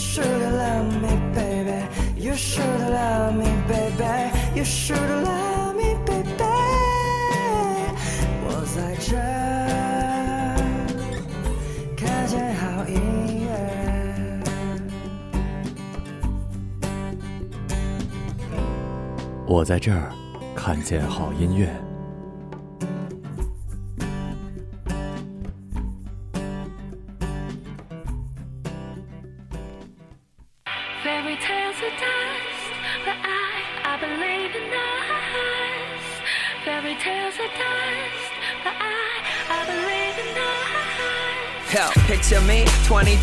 should love me, baby. You should love me, baby. You should love me, baby. 我在这儿看见好音乐。我在这儿看见好音乐。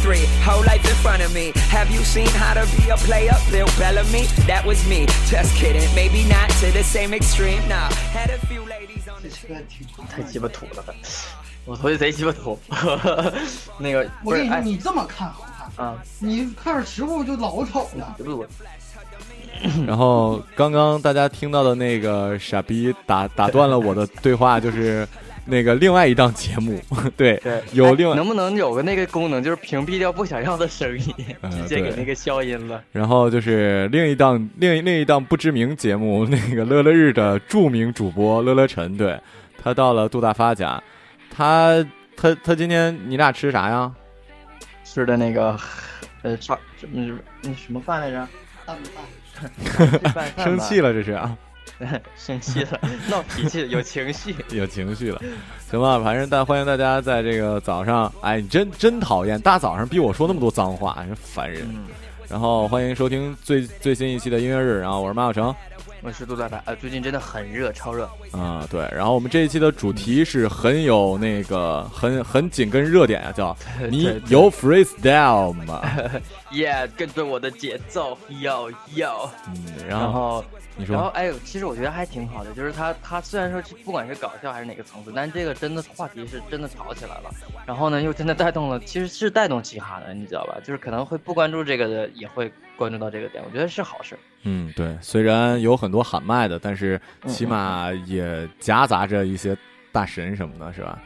23, whole life in front of me. Have you seen how to be a player? Bill Bellamy, that was me. Just kidding, maybe not to the same extreme. Nah, had a few ladies on the 这车挺太鸡巴土了，我头就贼鸡巴土。那个我跟你说，你这么看好看，啊，你看着实物就老丑了。然后刚刚大家听到的那个傻逼打打断了我的对话，就是那个另外一档节目，对，对，有另外哎能不能有个那个功能，就是屏蔽掉不想要的声音，嗯 直接给那个消音了。然后就是另一档另一另一档不知名节目，那个乐乐日的著名主播乐乐晨，对他到了杜大发家，他他他今天你俩吃啥呀？吃的那个呃啥什么那什么饭来着？大米，饭生气，了这是啊，生气了，闹脾气，有情绪。有情绪了，行吧，反正但欢迎大家在这个早上，哎，你真真讨厌，大早上逼我说那么多脏话，真烦人。嗯，然后欢迎收听最最新一期的音乐日，然后我是马小成，我是杜大白，呃，最近真的很热，超热。啊、对，然后我们这一期的主题是很有那个很很紧跟热点啊，叫 你有 freestyle 吗？耶，跟着我的节奏，要要。嗯，然后然后，你说，然后哎呦，其实我觉得还挺好的，就是他他虽然说不管是搞笑还是哪个层次，但这个真的话题是真的吵起来了，然后呢又真的带动了，其实是带动嘻哈的，你知道吧？就是可能会不关注这个的也会关注到这个点，我觉得是好事。嗯，对，虽然有很多喊麦的，但是起码也夹杂着一些大神什么的，是吧？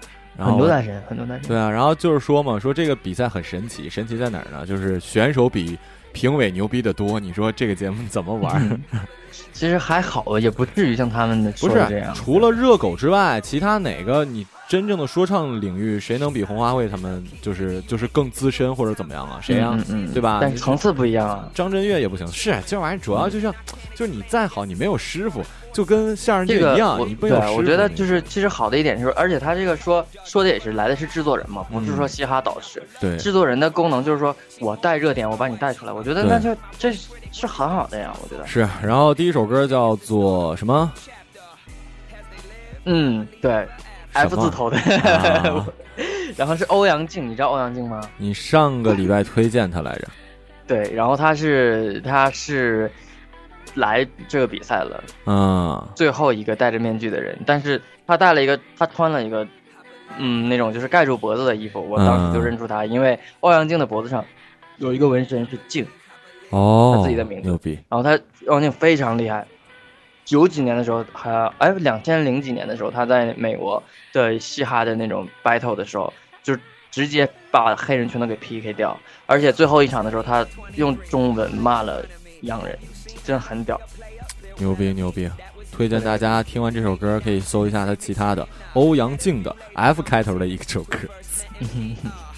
然后很多男神，很多男神。对啊，然后就是说嘛，说这个比赛很神奇，神奇在哪儿呢？就是选手比评委牛逼的多，你说这个节目怎么玩？其实还好，也不至于像他们不是说的这样。除了热狗之外，其他哪个你真正的说唱领域，谁能比红花会他们就是就是更资深或者怎么样啊？谁啊？嗯嗯嗯对吧？但是层次不一样啊。张震岳也不行，是这玩意儿主要就像，就是你再好，你没有师傅，就跟相声这个界一样，我你不有师傅。对我觉得就是其实好的一点就是，而且他这个说说的也是来的是制作人嘛，不是说嘻哈导师。对制作人的功能就是说我带热点，我把你带出来。我觉得那就这是是很好的呀，我觉得。是。然后第一首歌叫做什么？嗯，对，F 字头的，啊 然后是欧阳靖，你知道欧阳靖吗？你上个礼拜推荐他来着。对，然后他是他是来这个比赛了，嗯最后一个戴着面具的人，但是他戴了一个，他穿了一个，嗯，那种就是盖住脖子的衣服，我当时就认出他，因为欧阳靖的脖子上有一个纹身是靖，哦，他自己的名字牛逼。然后他欧阳靖非常厉害，九几年的时候还哎两千零几年的时候，他在美国的嘻哈的那种 battle 的时候，就直接把黑人全都给 PK 掉，而且最后一场的时候，他用中文骂了洋人，真的很屌。牛逼牛逼！推荐大家听完这首歌可以搜一下他其他的欧阳靖的 F 开头的一首歌。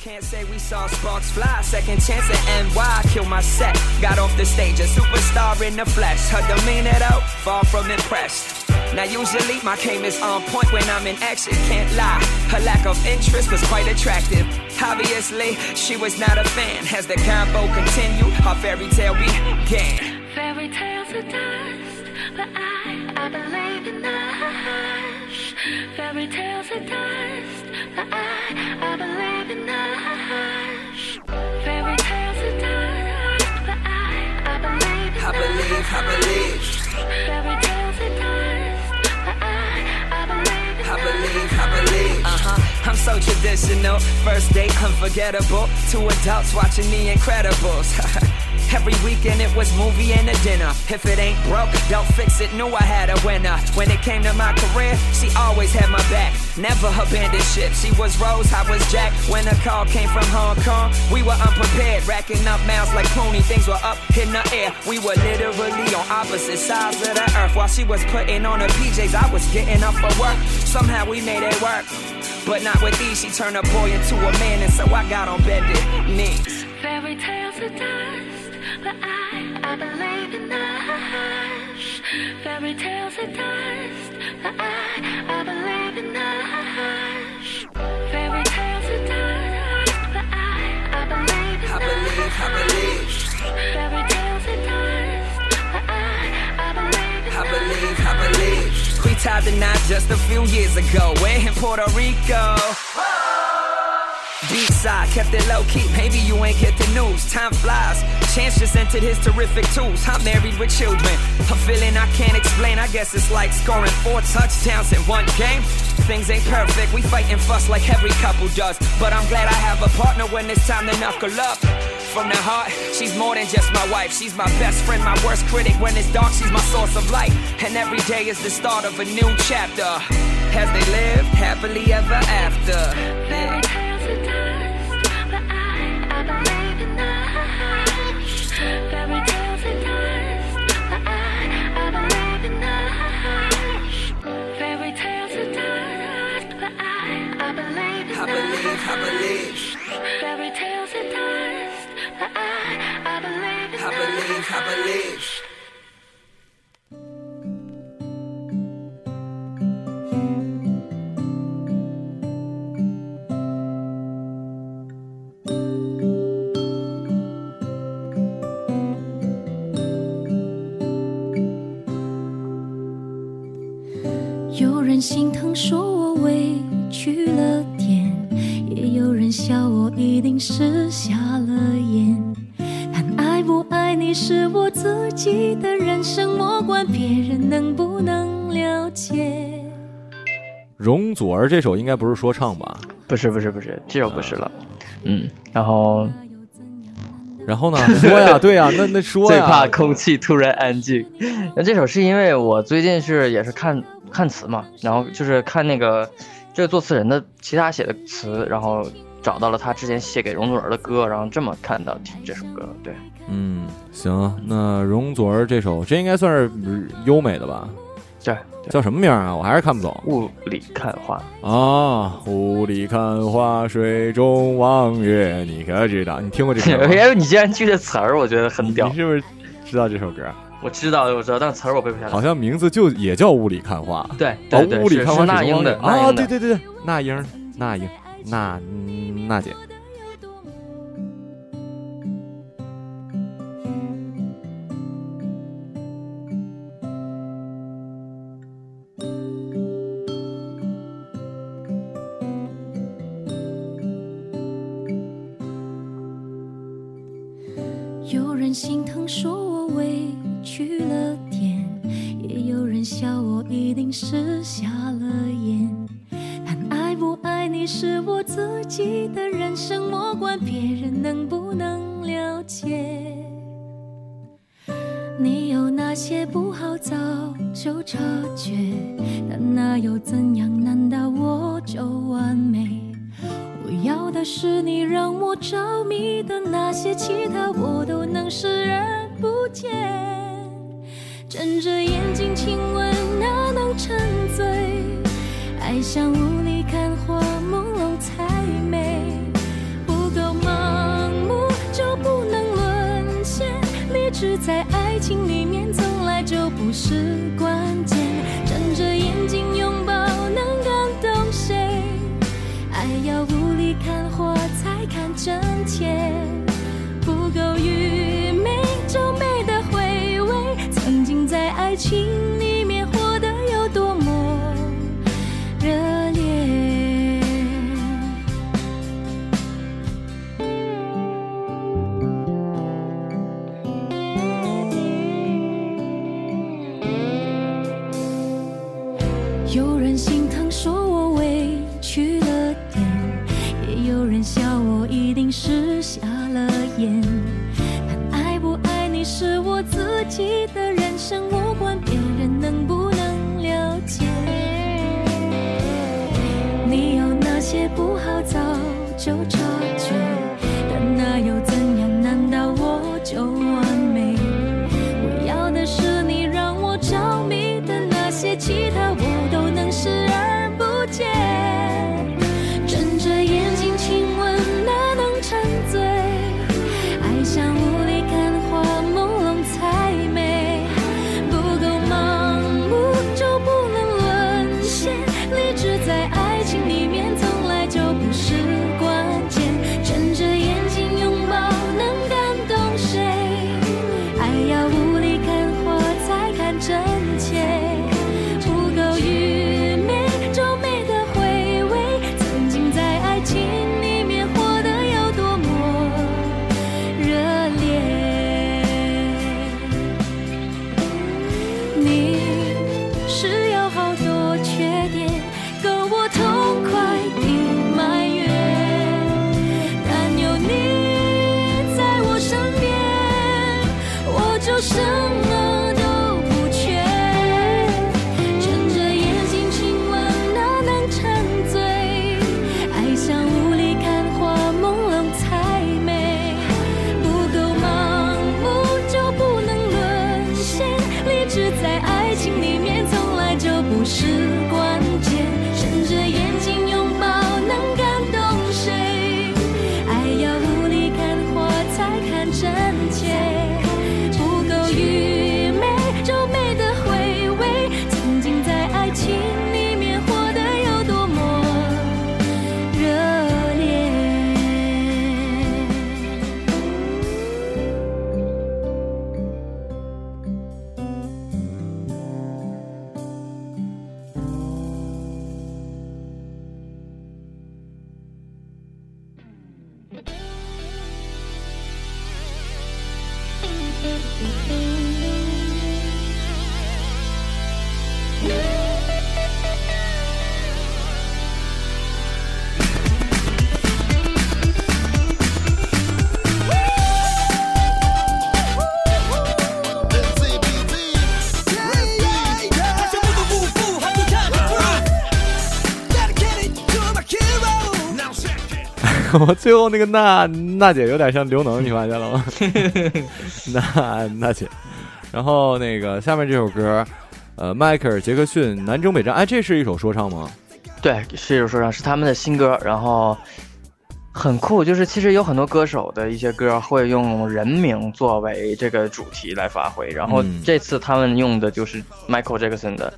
Can't say we saw sparks fly. Second chance at NY, kill my set. Got off the stage, a superstar in the flesh. Her demeanor though, far from impressed. Now usually my game is on point when I'm in action, can't lie. Her lack of interest was quite attractive. Obviously, she was not a fan. As the combo continued, her fairy tale began. Fairy tales are dust, but I, I believe in us. Fairy tales are dust, but I, believe, I believe, I, believe I believe, I believe. Uh huh. I'm so traditional. First date, unforgettable. Two adults watching The Incredibles. Every weekend it was movie and a dinner. If it ain't broke, don't fix it. Knew I had a winner. When it came to my career, she always had my back. Never abandoned ship. She was Rose, I was Jack. When a call came from Hong Kong, we were unprepared. Racking up miles like pony. Things were up in the air. We were literally on opposite sides of the earth. While she was putting on her PJs, I was getting up for work. Somehow we made it work. But not with these. She turned a boy into a man, and so I got on bended knees. Fairy tales are dust, but I, I believe in the. Fairy tales are dust, but I, I believe in the. Fairy tales are dust, but I, I believe in I believe, I believe. Fairy tales are dust, but I, I believe in I believe, I believe. We tied the knot just a few years ago. We're in Puerto Rico. Beach side, kept it low key. Maybe you ain't get the news. Time flies. Chance just entered his terrific tools. I'm married with children. A feeling I can't explain. I guess it's like scoring four touchdowns in one game. Things ain't perfect. We fight and fuss like every couple does. But I'm glad I have a partner when it's time to knuckle up. From the heart, she's more than just my wife. She's my best friend, my worst critic. When it's dark, she's my source of light. And every day is the start of a new chapter. As they live happily ever after. 容祖儿这首应该不是说唱吧？不是不是不是，这首不是了。嗯，然后然后呢？说呀，对呀，那那说最，怕空气突然安静。那这首是因为我最近是也是看看词嘛，然后就是看那个这个作词人的其他写的词，然后找到了他之前写给容祖儿的歌，然后这么看到听这首歌。对，嗯，行，那容祖儿这首，这应该算是嗯优美的吧？对，对叫什么名儿啊？我还是看不懂雾里看花。啊！雾里看花，水中望月，你可知道？你听过这首歌？哎，你竟然记得词儿，我觉得很屌你。是不是知道这首歌？我知道，我知道，但词儿我背不下来。好像名字就也叫雾里看花。对对对对，，雾里看花是是那英的，那啊。对对对对，那英，那英，那嗯娜姐。是在爱情里面从来就不是关键。不好早就察觉，但那又怎样？难道我就我 最后那个娜娜姐有点像刘能，你发现了吗？娜娜姐，然后那个下面这首歌，呃，迈克尔·杰克逊《南征北战》，哎，这是一首说唱吗？对，是一首说唱，是他们的新歌，然后很酷。就是其实有很多歌手的一些歌会用人名作为这个主题来发挥，然后嗯这次他们用的就是 Michael Jackson 的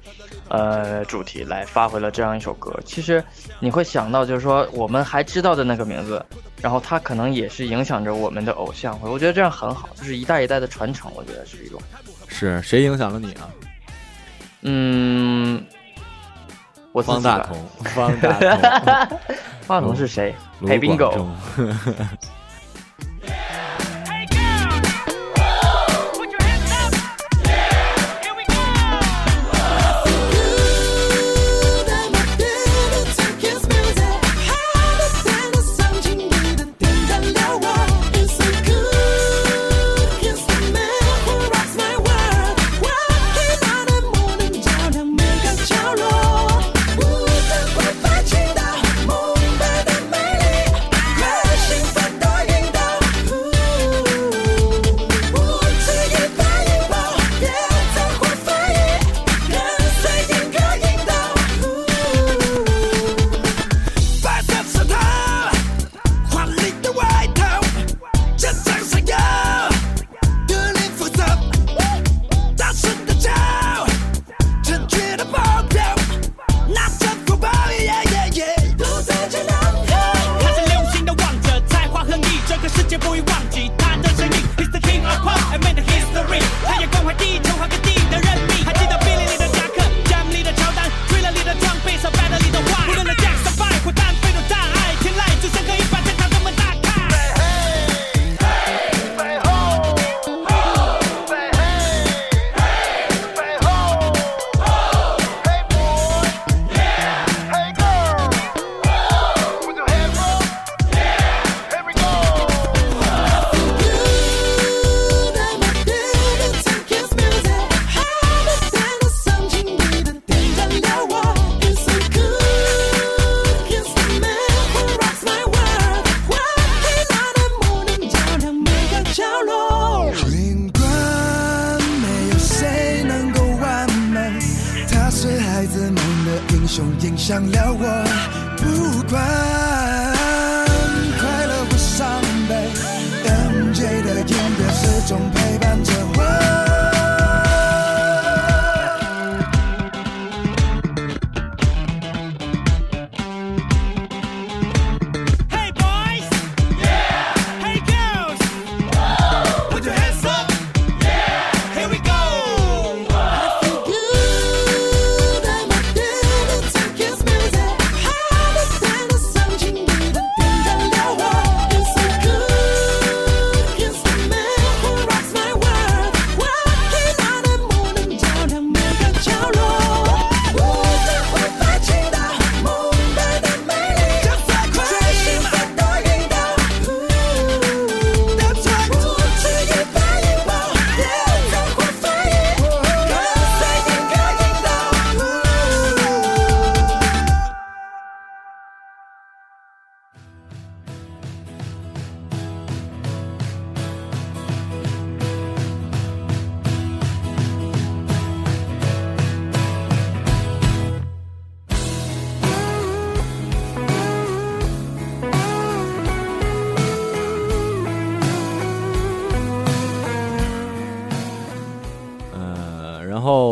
呃主题来发挥了这样一首歌。其实你会想到，就是说我们还知道的那个名字，然后他可能也是影响着我们的偶像，我觉得这样很好，就是一代一代的传承，我觉得是一种。是谁影响了你啊？嗯，我方大同，方大同，方大同是谁？卢裴相陪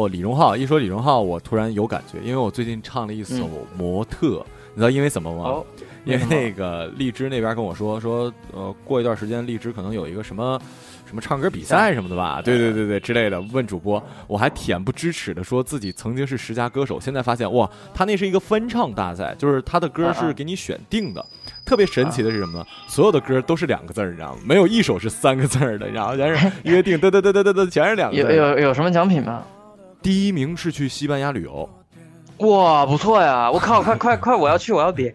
李荣浩一说李荣浩，我突然有感觉，因为我最近唱了一首《模特》，你知道因为什么吗？哦，因为那个荔枝那边跟我说说，呃，过一段时间荔枝可能有一个什么什么唱歌比赛什么的吧？对对对对之类的。问主播，我还恬不知耻的说自己曾经是十佳歌手，现在发现哇，他那是一个翻唱大赛，就是他的歌是给你选定的。特别神奇的是什么呢？所有的歌都是两个字儿，你知道吗？没有一首是三个字儿的，然后全是约定，对对对对对对，全是两个字有。有有什么奖品吗？第一名是去西班牙旅游，哇，不错呀！我靠，快快快，我要去，我要比。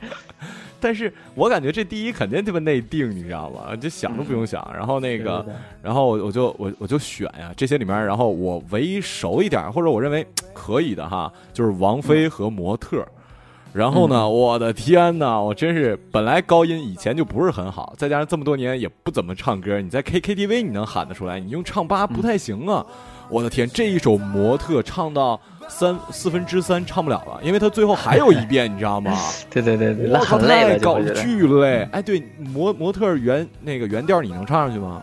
但是我感觉这第一肯定特别内定，你知道吗？就想都不用想。然后那个，对对对然后我我就我我就选呀，这些里面，然后我唯一熟一点或者我认为可以的哈，就是王菲和模特。然后呢，我的天呐，我真是本来高音以前就不是很好，再加上这么多年也不怎么唱歌，你在 K K T V 你能喊得出来，你用唱吧不太行啊。我的天，这一首模特唱到三四分之三唱不了了，因为他最后还有一遍，你知道吗？对对对对，很累了，搞。巨累。哎，对，模模特原那个原调你能唱上去吗？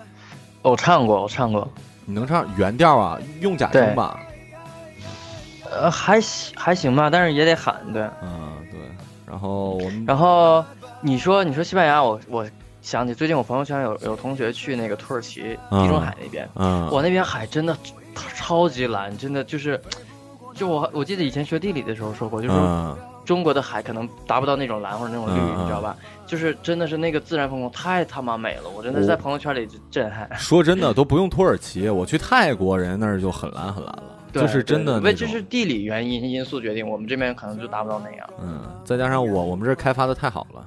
我唱过，我唱过，你能唱原调啊？用假声吧？呃，还行还行吧，但是也得喊，对。嗯，对。然后我们，然后你说你说西班牙，我我想起最近我朋友圈有有同学去那个土耳其嗯地中海那边，嗯，我那边海真的超级蓝，真的就是，就我我记得以前学地理的时候说过，就是中国的海可能达不到那种蓝或者那种绿，你知道吧？就是真的是那个自然风光太他妈美了，我真的在朋友圈里就震撼。说真的都不用土耳其，我去泰国人那儿就很蓝很蓝了，就是真的因。为这是地理原因因素决定，我们这边可能就达不到那样。嗯，再加上我我们这儿开发的太好了。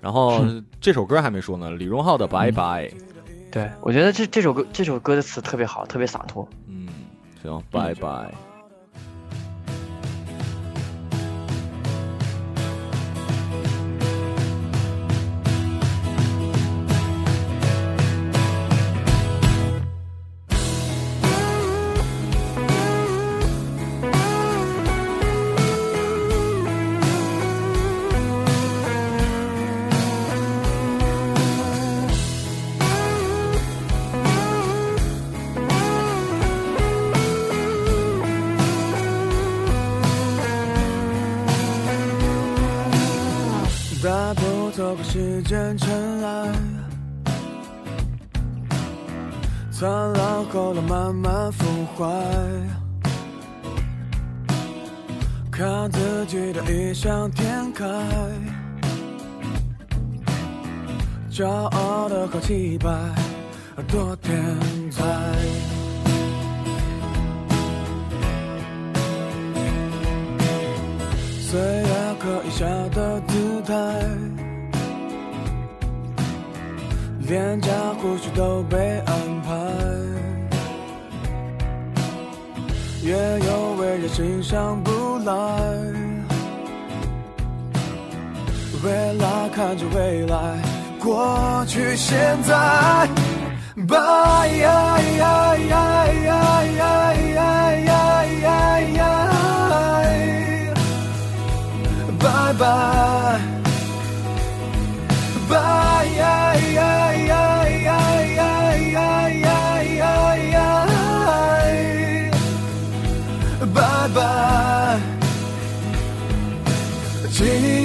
然后这首歌还没说呢，李荣浩的《拜拜》。对，我觉得这这首歌这首歌的词特别好，特别洒脱。嗯，行，拜拜。时间尘埃，灿烂后来慢慢腐坏。看自己的异想天开，骄傲的好气派，多天才。岁月可以下的姿态，脸颊胡须都被安排，也有为人欣赏不来。未来看着未来，过去现在，拜呀呀呀呀呀呀呀呀呀。记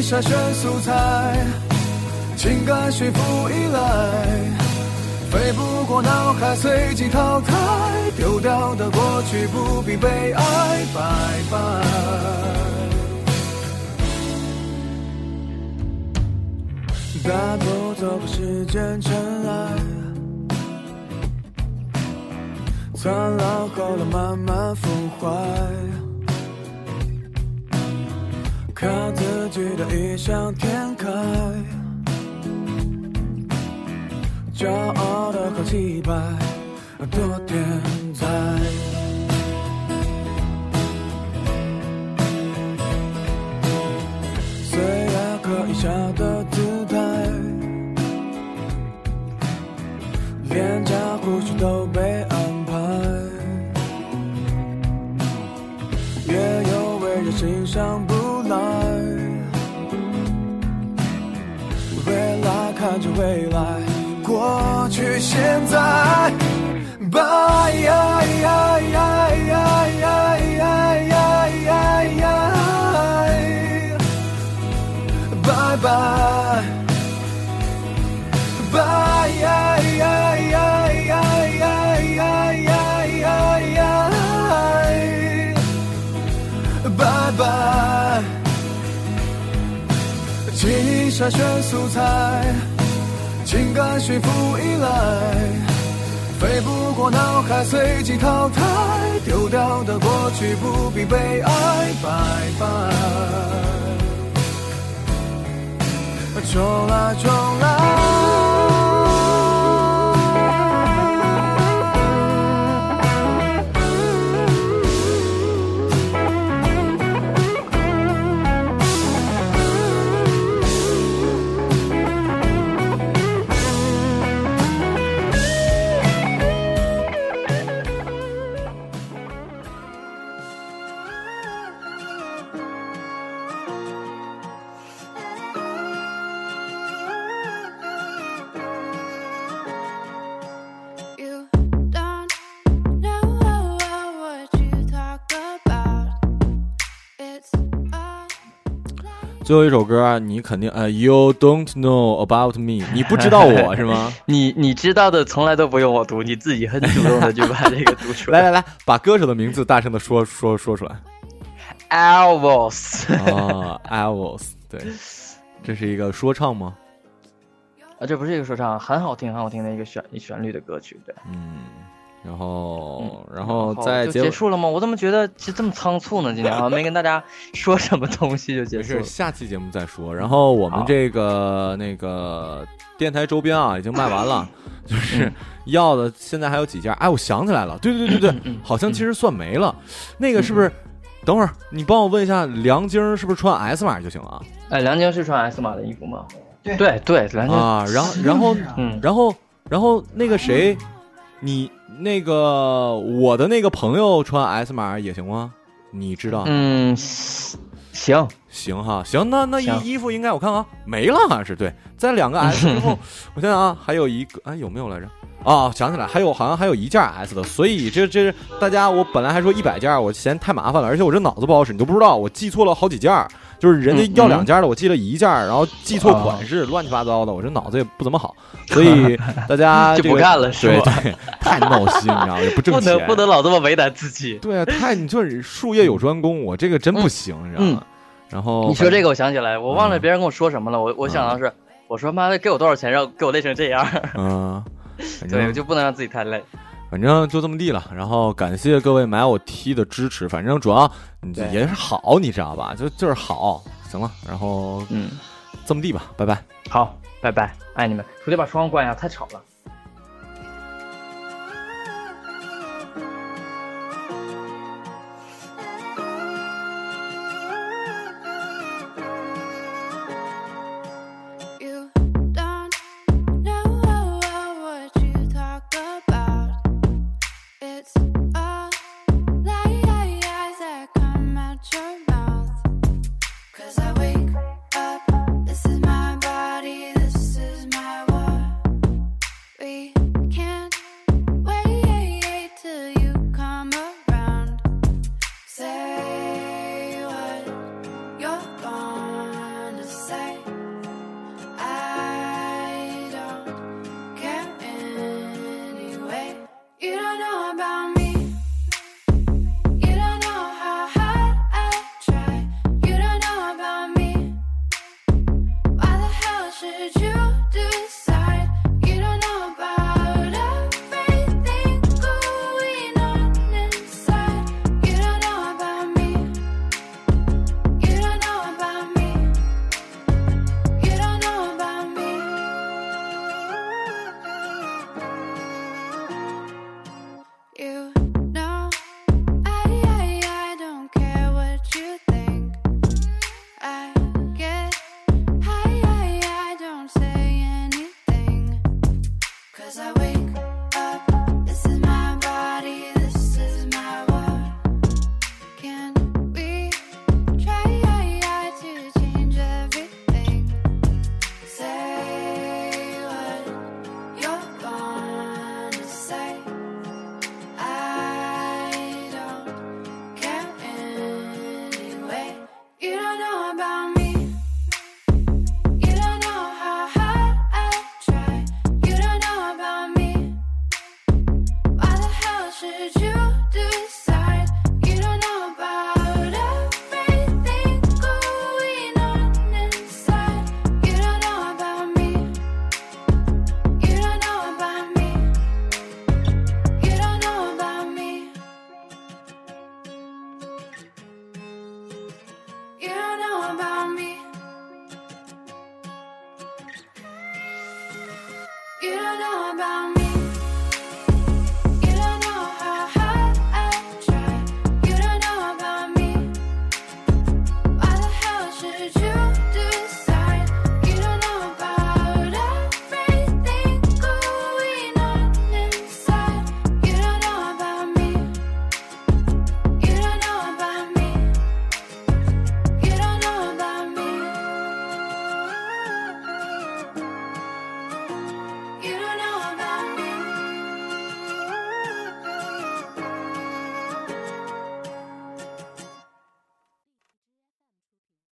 筛选素材，情感驯服依赖。飞不过脑海，随即淘汰。丢掉的过去不必悲哀，拜拜。大步走时间尘埃，灿烂后了慢慢腐坏。看自己的异想天开。骄傲的好气派，多点在。岁月可以下的姿态，廉价护士都看着未来。过去、现在，拜拜拜拜拜，记忆筛选素材。情感驯服依赖，飞不过脑海，随即淘汰。丢掉的过去不必悲哀，拜拜。重来，重来。最后一首歌，你肯定呃，You don't know about me，你不知道我 是吗？你你知道的从来都不用我读，你自己很主动的就把这个读出来。来来来，把歌手的名字大声的说说说出来。Elvis 啊，Elvis，对，这是一个说唱吗？啊，这不是一个说唱，很好听很好听的一个旋旋律的歌曲，对。嗯，然后然后后在就结结束了吗？我怎么觉得这这么仓促呢？今天好像没跟大家说什么东西就结，束了。下期节目再说。然后我们这个那个电台周边啊，已经卖完了，嗯就是要的现在还有几件。哎，我想起来了，对对对对对，好像其实算没了。那个是不是？等会儿你帮我问一下，梁晶是不是穿 S 码就行了？哎，梁晶是穿 S 码的衣服吗？对对对，梁晶啊，然后然后嗯，然后然后那个谁，你那个我的那个朋友穿 S 码也行吗？你知道？嗯，行，行哈，行，那那衣衣服应该我看看啊，没了，好像是对，在两个 S 之后，我想想啊，还有一个，哎，有没有来着？哦，想起来，还有好像还有一件 S 的，所以这这大家，我本来还说一百件，我嫌太麻烦了，而且我这脑子不好使，你都不知道，我记错了好几件，就是人家要两件的，我记了一件，然后记错款式，乱七八糟的，我这脑子也不怎么好，所以大家 就不干了是吧，太闹心，你知道吗？也不挣不，能不能老这么为难自己。对啊，太你就是术业有专攻，我这个真不行，你知道吗？然后嗯你说这个，我想起来，我忘了嗯别人跟我说什么了。我我想到是，我说妈的，给我多少钱让给我累成这样？嗯，对，我就不能让自己太累。反正就这么地了。然后感谢各位买我 T 的支持，反正主要也是好，你知道吧？就就是好，行了。然后嗯，这么地吧，拜拜。好，拜拜，爱你们。出去把窗户关一下，太吵了。